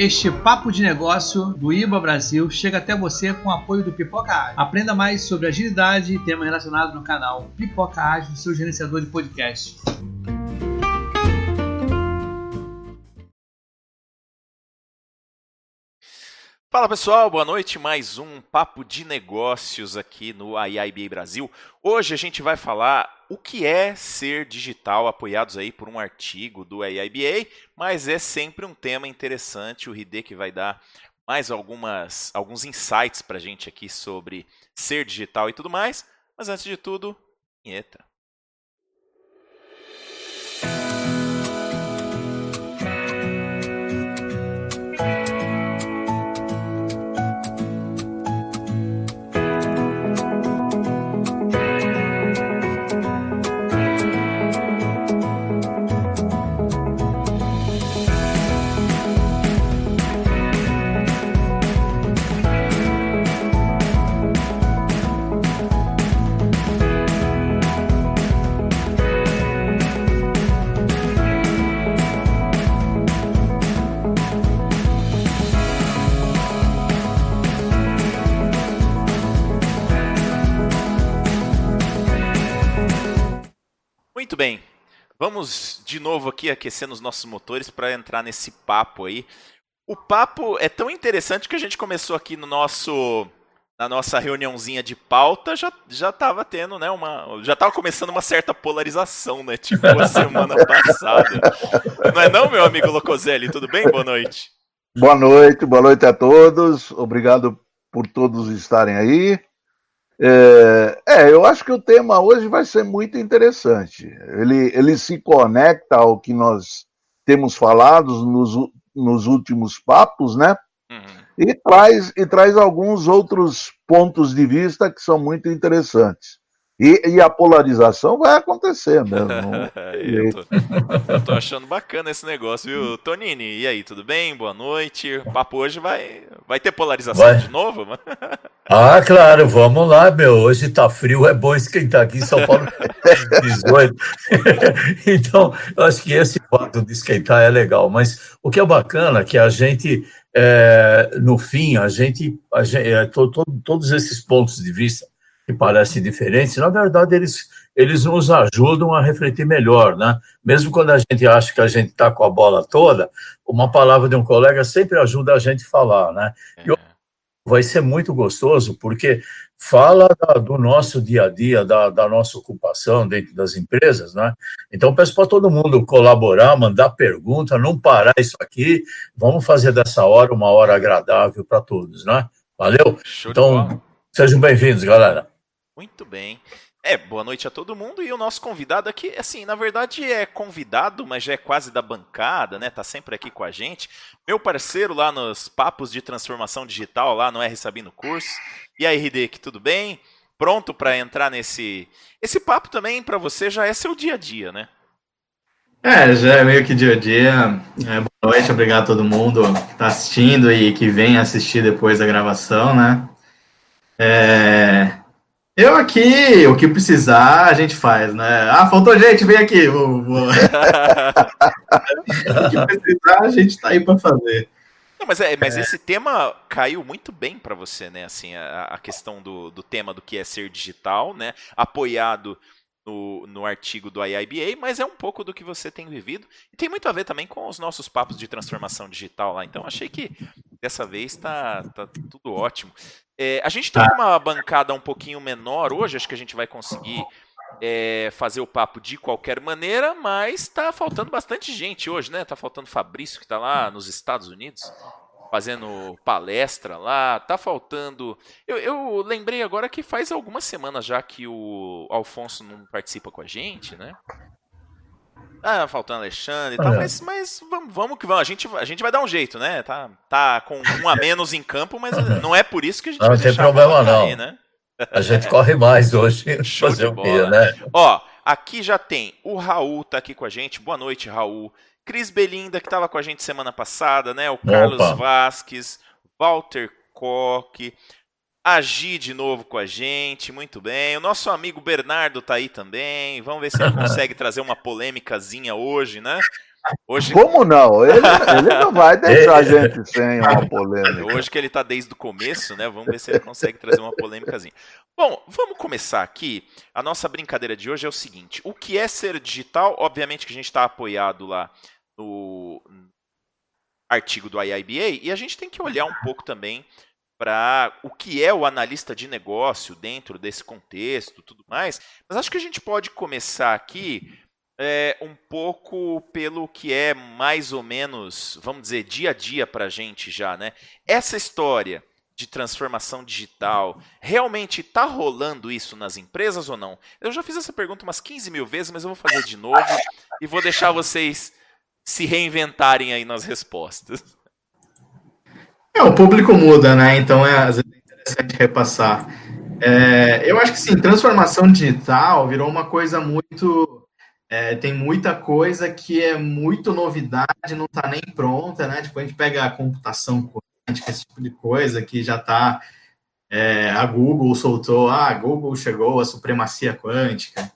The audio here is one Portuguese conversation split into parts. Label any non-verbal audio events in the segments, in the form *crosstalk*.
Este papo de negócio do IBA Brasil chega até você com o apoio do Pipoca Ágil. Aprenda mais sobre agilidade e temas relacionados no canal Pipoca Ágil, seu gerenciador de podcast. Fala pessoal, boa noite. Mais um papo de negócios aqui no IIBA Brasil. Hoje a gente vai falar o que é ser digital, apoiados aí por um artigo do AIBA, mas é sempre um tema interessante. O Ride que vai dar mais algumas, alguns insights para a gente aqui sobre ser digital e tudo mais. Mas antes de tudo, vinheta. Vamos de novo aqui aquecendo os nossos motores para entrar nesse papo aí. O papo é tão interessante que a gente começou aqui no nosso na nossa reuniãozinha de pauta já já estava tendo, né, uma já estava começando uma certa polarização, né, tipo a *laughs* semana passada. Não é não, meu amigo Locoselli, tudo bem? Boa noite. Boa noite, boa noite a todos. Obrigado por todos estarem aí. É, é, eu acho que o tema hoje vai ser muito interessante. Ele, ele se conecta ao que nós temos falado nos, nos últimos papos, né? Uhum. E, traz, e traz alguns outros pontos de vista que são muito interessantes. E, e, a polarização vai acontecer mesmo. *laughs* eu, tô, eu, tô, achando bacana esse negócio, viu? Tonini, e aí, tudo bem? Boa noite. O papo hoje vai, vai ter polarização vai. de novo? *laughs* ah, claro, vamos lá, meu. Hoje tá frio, é bom esquentar aqui em São Paulo *laughs* 18. então, eu acho que esse fato de esquentar é legal. Mas o que é bacana é que a gente, é, no fim, a gente, a gente é, to, to, todos esses pontos de vista que parecem diferentes, na verdade, eles, eles nos ajudam a refletir melhor, né? Mesmo quando a gente acha que a gente está com a bola toda, uma palavra de um colega sempre ajuda a gente a falar, né? E vai ser muito gostoso, porque fala da, do nosso dia a dia, da, da, nossa ocupação dentro das empresas, né? Então, peço para todo mundo colaborar, mandar pergunta, não parar isso aqui, vamos fazer dessa hora uma hora agradável para todos, né? Valeu? Show então, sejam bem-vindos, galera. Muito bem. É, boa noite a todo mundo. E o nosso convidado aqui, assim, na verdade é convidado, mas já é quase da bancada, né? Tá sempre aqui com a gente. Meu parceiro lá nos papos de transformação digital, lá no R Sabino Curso. E aí, Hideki, tudo bem? Pronto para entrar nesse. Esse papo também para você já é seu dia a dia, né? É, já é meio que dia a dia. É, boa noite, obrigado a todo mundo que está assistindo e que vem assistir depois da gravação, né? É, eu aqui, o que precisar, a gente faz, né? Ah, faltou gente, vem aqui. Vou, vou. *laughs* o que precisar, a gente tá aí para fazer. Não, mas é, mas é. esse tema caiu muito bem para você, né? Assim, a, a questão do, do tema do que é ser digital, né? Apoiado no, no artigo do IIBA, mas é um pouco do que você tem vivido. E tem muito a ver também com os nossos papos de transformação digital lá. Então achei que dessa vez está tá tudo ótimo. É, a gente está com uma bancada um pouquinho menor hoje, acho que a gente vai conseguir é, fazer o papo de qualquer maneira, mas está faltando bastante gente hoje, né? Tá faltando Fabrício, que está lá nos Estados Unidos fazendo palestra lá, tá faltando. Eu, eu, lembrei agora que faz algumas semanas já que o Alfonso não participa com a gente, né? Ah, faltando Alexandre e tal, mas, mas vamos, vamos que vamos. A gente, a gente vai dar um jeito, né? Tá, tá com um a menos em campo, mas *laughs* não é por isso que a gente não, vai tem problema, não. Aí, né? A gente corre mais hoje. *laughs* Show fazer de bola. né? Ó, aqui já tem o Raul, tá aqui com a gente. Boa noite, Raul. Cris Belinda, que estava com a gente semana passada, né? O Carlos Opa. Vasques, Walter Koch, Agi de novo com a gente, muito bem. O nosso amigo Bernardo tá aí também. Vamos ver se ele consegue *laughs* trazer uma polêmicazinha hoje, né? Hoje... Como não? Ele, ele não vai *laughs* deixar a gente sem uma polêmica. Hoje que ele está desde o começo, né? Vamos ver se ele consegue trazer uma polêmicazinha. Bom, vamos começar aqui. A nossa brincadeira de hoje é o seguinte: o que é ser digital? Obviamente que a gente está apoiado lá no artigo do IIBA e a gente tem que olhar um pouco também para o que é o analista de negócio dentro desse contexto, tudo mais. Mas acho que a gente pode começar aqui é, um pouco pelo que é mais ou menos, vamos dizer, dia a dia para a gente já, né? Essa história de transformação digital, realmente está rolando isso nas empresas ou não? Eu já fiz essa pergunta umas 15 mil vezes, mas eu vou fazer de novo e vou deixar vocês se reinventarem aí nas respostas. É, o público muda, né? Então é, às vezes é interessante repassar. É, eu acho que sim, transformação digital virou uma coisa muito. É, tem muita coisa que é muito novidade, não está nem pronta, né? Tipo, a gente pega a computação quântica, esse tipo de coisa que já está. É, a Google soltou, ah, a Google chegou a supremacia quântica.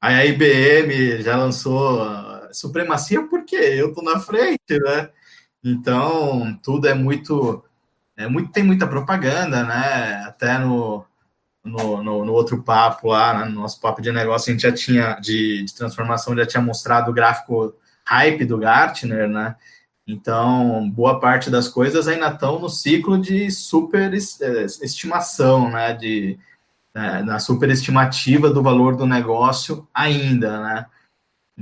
Aí a IBM já lançou supremacia porque eu estou na frente, né? Então, tudo é muito, é muito tem muita propaganda, né? Até no, no, no, no outro papo lá, né? no nosso papo de negócio, a gente já tinha, de, de transformação, já tinha mostrado o gráfico hype do Gartner, né? Então, boa parte das coisas ainda estão no ciclo de superestimação, né? De, né? na superestimativa do valor do negócio ainda, né?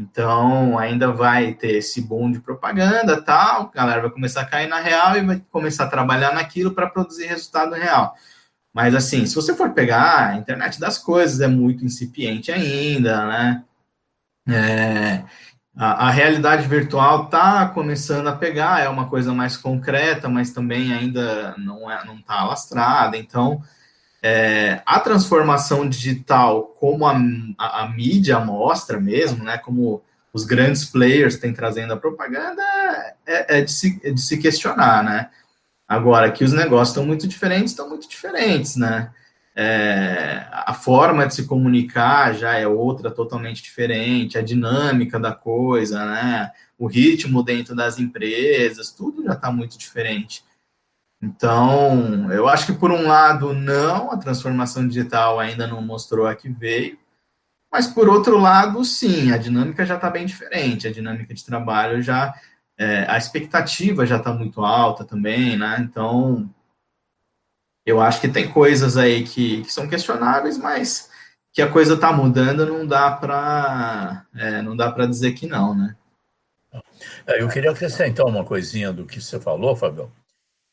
Então, ainda vai ter esse boom de propaganda tal, a galera vai começar a cair na real e vai começar a trabalhar naquilo para produzir resultado real. Mas, assim, se você for pegar, a internet das coisas é muito incipiente ainda, né? É, a, a, realidade virtual está começando a pegar, é uma coisa mais concreta, mas também ainda não é, não está alastrada. Então, é, a transformação digital, como a, a, a, mídia mostra mesmo, né, como os grandes players têm trazendo a propaganda, é, é, de, se, é de se questionar, né? Agora, que os negócios estão muito diferentes, estão muito diferentes, né? É, a forma de se comunicar já é outra, totalmente diferente, a dinâmica da coisa, né? O ritmo dentro das empresas, tudo já está muito diferente. Então, eu acho que por um lado, não, a transformação digital ainda não mostrou a que veio, mas por outro lado, sim, a dinâmica já está bem diferente, a dinâmica de trabalho já, é, a expectativa já está muito alta também, né? Então, eu acho que tem coisas aí que, que são questionáveis, mas que a coisa está mudando, não dá para é, não dá para dizer que não, né? É, eu queria acrescentar uma coisinha do que você falou, Fabio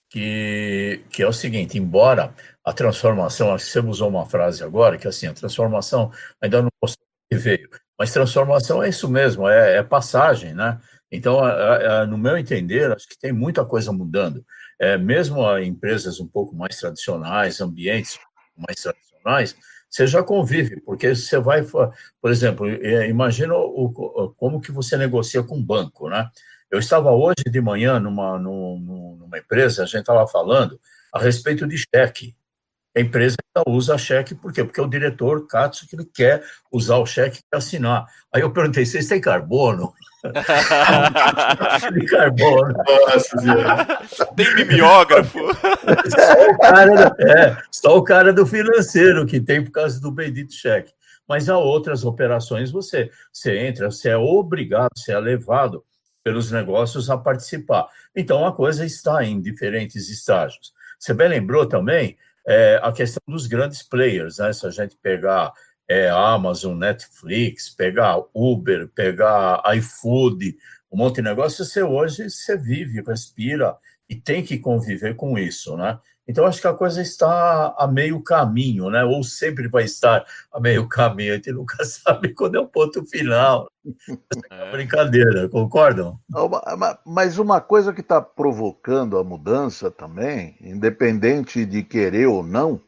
que, que é o seguinte, embora a transformação, acho que você usou uma frase agora, que assim, a transformação ainda não mostrou que veio, mas transformação é isso mesmo, é, é passagem, né? Então, é, é, no meu entender, acho que tem muita coisa mudando. É, mesmo empresas um pouco mais tradicionais, ambientes mais tradicionais, você já convive, porque você vai, por exemplo, é, imagina o, como que você negocia com um banco, né? Eu estava hoje de manhã numa, numa empresa, a gente estava falando a respeito de cheque. A empresa usa cheque, por quê? Porque o diretor, Katsu, que ele quer usar o cheque para assinar. Aí eu perguntei, vocês têm carbono? *laughs* de carbono. Nossa, Tem mimeógrafo? Só o, cara, é, só o cara do financeiro que tem por causa do bendito cheque. Mas há outras operações, você, você entra, você é obrigado, você é levado pelos negócios a participar. Então, a coisa está em diferentes estágios. Você bem lembrou também é, a questão dos grandes players, né? Se a gente pegar é, Amazon, Netflix, pegar Uber, pegar iFood, um monte de negócio, você hoje você vive, respira e tem que conviver com isso, né? Então, acho que a coisa está a meio caminho, né? Ou sempre vai estar a meio caminho, a gente nunca *laughs* sabe quando é o ponto final. É brincadeira, concordam? Mas uma coisa que está provocando a mudança também, independente de querer ou não,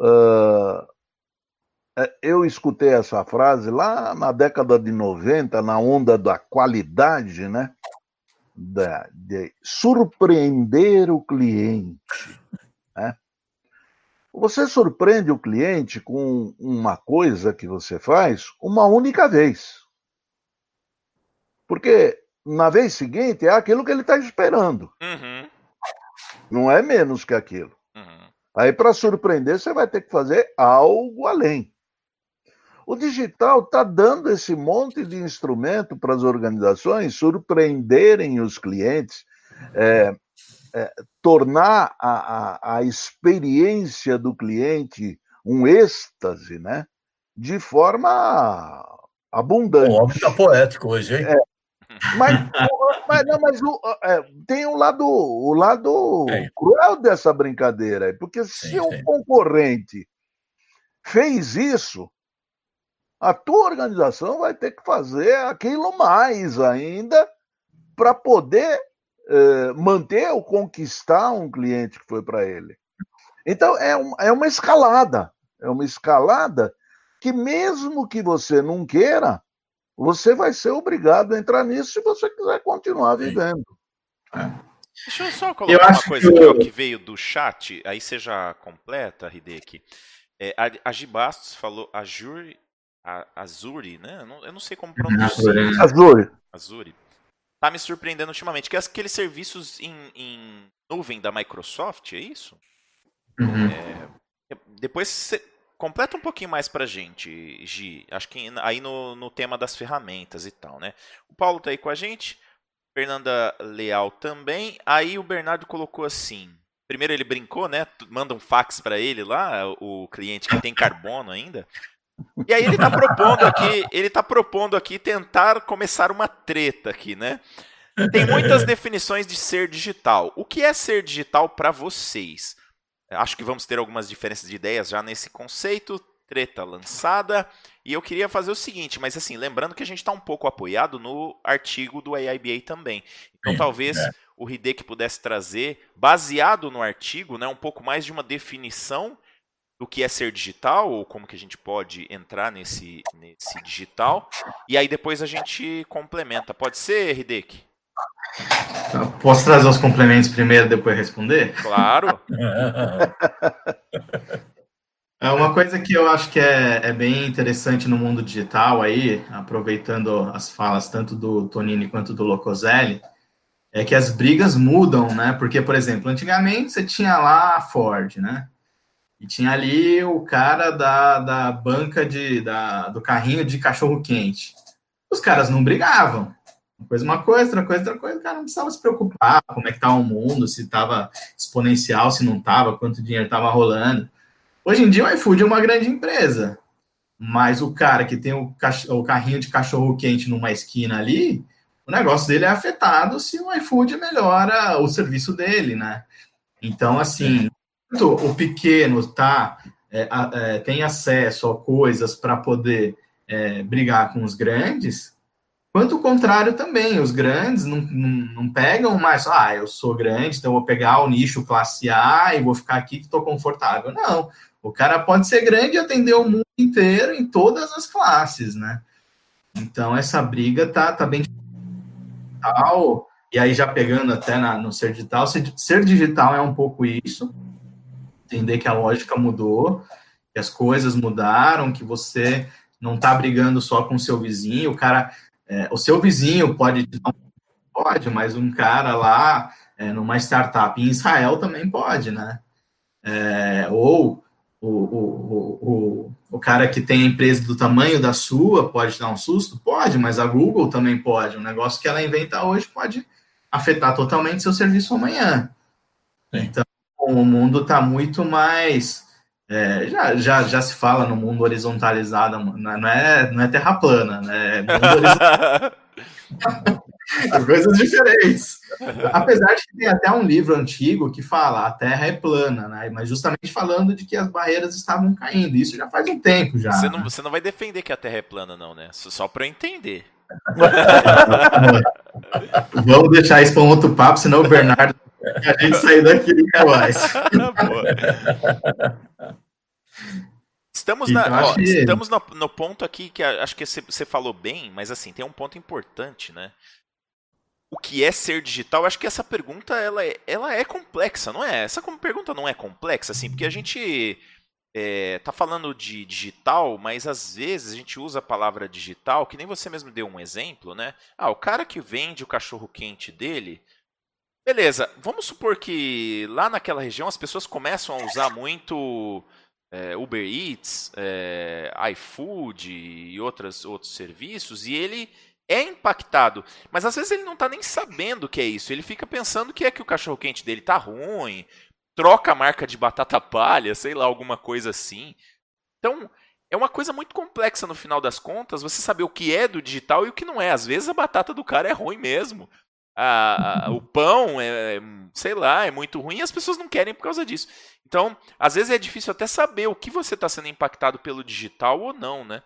uh, eu escutei essa frase lá na década de 90, na onda da qualidade, né? Da, de surpreender o cliente. Né? Você surpreende o cliente com uma coisa que você faz uma única vez. Porque na vez seguinte, é aquilo que ele está esperando. Uhum, Não é menos que aquilo. uhum. Aí, para surpreender, você vai ter que fazer algo além. O digital está dando esse monte de instrumento para as organizações surpreenderem os clientes, é, é, tornar a, a, a experiência do cliente um êxtase, né? De forma abundante. O homem está poético hoje, hein? Mas, mas, não, mas o, é, tem o lado, o lado Tem. cruel dessa brincadeira, porque se Tem, um concorrente fez isso, a tua organização vai ter que fazer aquilo mais ainda para poder eh, manter ou conquistar um cliente que foi para ele. Então é, um- é uma escalada, é uma escalada que mesmo que você não queira, você vai ser obrigado a entrar nisso se você quiser continuar vivendo. Deixa eu só Eu colocar uma acho coisa que aqui, o- que veio do chat, aí você já completa, Hideki. É, a, a Gi Bastos falou Azuri, a, Azuri, né? Eu não, eu não sei como pronunciar. Azuri. Azul, Azuri. Tá me surpreendendo ultimamente, que é aqueles serviços em, em nuvem da Microsoft, é isso? Uhum. É, Depois você completa um pouquinho mais pra gente, Gi. Acho que aí no, no tema das ferramentas e tal, né? O Paulo tá aí com a gente, Fernanda Leal também. Aí o Bernardo colocou assim. Primeiro ele brincou, né? Manda um fax pra ele lá, o cliente que tem carbono ainda. E aí ele tá propondo aqui, ele tá propondo aqui tentar começar uma treta aqui, né? Tem muitas definições de ser digital. O que é ser digital para vocês? Acho que vamos ter algumas diferenças de ideias já nesse conceito. Treta lançada. E eu queria fazer o seguinte, mas assim, lembrando que a gente está um pouco apoiado no artigo do AIBA também. Então talvez é. o Hideki pudesse trazer, baseado no artigo, né, um pouco mais de uma definição do que é ser digital, ou como que a gente pode entrar nesse, nesse digital. E aí depois a gente complementa. Pode ser, Hideki? Posso trazer os complementos primeiro, depois responder? Claro. *laughs* É uma coisa que eu acho que é, é bem interessante no mundo digital aí, aproveitando as falas tanto do Tonini quanto do Locoselli, é que as brigas mudam, né? Porque, por exemplo, antigamente você tinha lá a Ford, né? E tinha ali o cara da, da banca de, da, do carrinho de cachorro quente. Os caras não brigavam. Uma coisa, uma coisa, outra coisa, outra coisa, o cara não precisava se preocupar como é que tá o mundo, se estava exponencial, se não estava, quanto dinheiro estava rolando. Hoje em dia o iFood é uma grande empresa, mas o cara que tem o, o carrinho de cachorro quente numa esquina ali, o negócio dele é afetado se o iFood melhora o serviço dele, né? Então, assim, enquanto o pequeno tá, é, é, tem acesso a coisas para poder é, brigar com os grandes, quanto o contrário também, os grandes não, não, não pegam mais, ah, eu sou grande, então vou pegar o nicho classe A e vou ficar aqui que estou confortável. Não, o cara pode ser grande e atender o mundo inteiro em todas as classes, né? Então essa briga tá, tá bem e aí já pegando até na, no ser digital, ser digital é um pouco isso, entender que a lógica mudou, que as coisas mudaram, que você não tá brigando só com o seu vizinho, o cara, é, o seu vizinho pode pode, mas um cara lá é, numa startup em Israel também pode, né? É, ou o, o, o, o, o cara que tem a empresa do tamanho da sua pode dar um susto? Pode, mas a Google também pode. Um negócio que ela inventa hoje pode afetar totalmente seu serviço amanhã. Sim. Então, o mundo está muito mais. é, já, já, já se fala no mundo horizontalizado, não é, não é terra plana, né? É *laughs* coisas diferentes. Apesar de que tem até um livro antigo que fala a Terra é plana, né? Mas justamente falando de que as barreiras estavam caindo. Isso já faz um tempo já. Você não, você não vai defender que a Terra é plana, não, né? Só- pra eu entender. *laughs* Vamos deixar isso para um outro papo, senão o Bernardo a gente sair daqui nunca mais. *laughs* Estamos, na- Então, ó, que- estamos no, no ponto aqui que acho que você, falou bem, mas assim, tem um ponto importante, né? O que é ser digital? Eu acho que essa pergunta ela é, ela é complexa, não é? Essa como pergunta não é complexa, assim, porque a gente é, tá falando de digital, mas às vezes a gente usa a palavra digital, que nem você mesmo deu um exemplo, né? Ah, o cara que vende o cachorro quente dele. Beleza, vamos supor que lá naquela região as pessoas começam a usar muito é, Uber Eats, é, iFood e outras, outros serviços, e ele é impactado. Mas às vezes ele não está nem sabendo que é isso. Ele fica pensando que é que o cachorro quente dele tá ruim, troca a marca de batata palha, sei lá, alguma coisa assim. Então, é uma coisa muito complexa no final das contas, você saber o que é do digital e o que não é. Às vezes a batata do cara é ruim mesmo. A, a, o pão é, sei lá, é muito ruim e as pessoas não querem por causa disso. Então, às vezes é difícil até saber o que você está sendo impactado pelo digital ou não, né?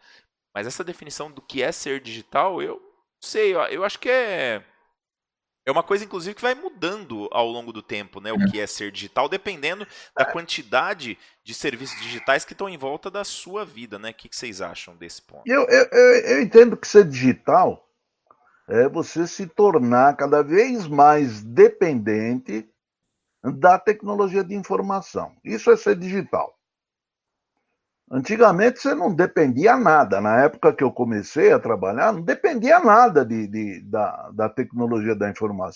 Mas essa definição do que é ser digital, eu sei, eu acho que é é uma coisa, inclusive, que vai mudando ao longo do tempo, né? O que é ser digital, dependendo da quantidade de serviços digitais que estão em volta da sua vida, né? O que vocês acham desse ponto? Eu, eu, eu entendo que ser digital é você se tornar cada vez mais dependente da tecnologia de informação. Isso é ser digital. Antigamente você não dependia nada. Na época que eu comecei a trabalhar, não dependia nada de, de da, da tecnologia da informação.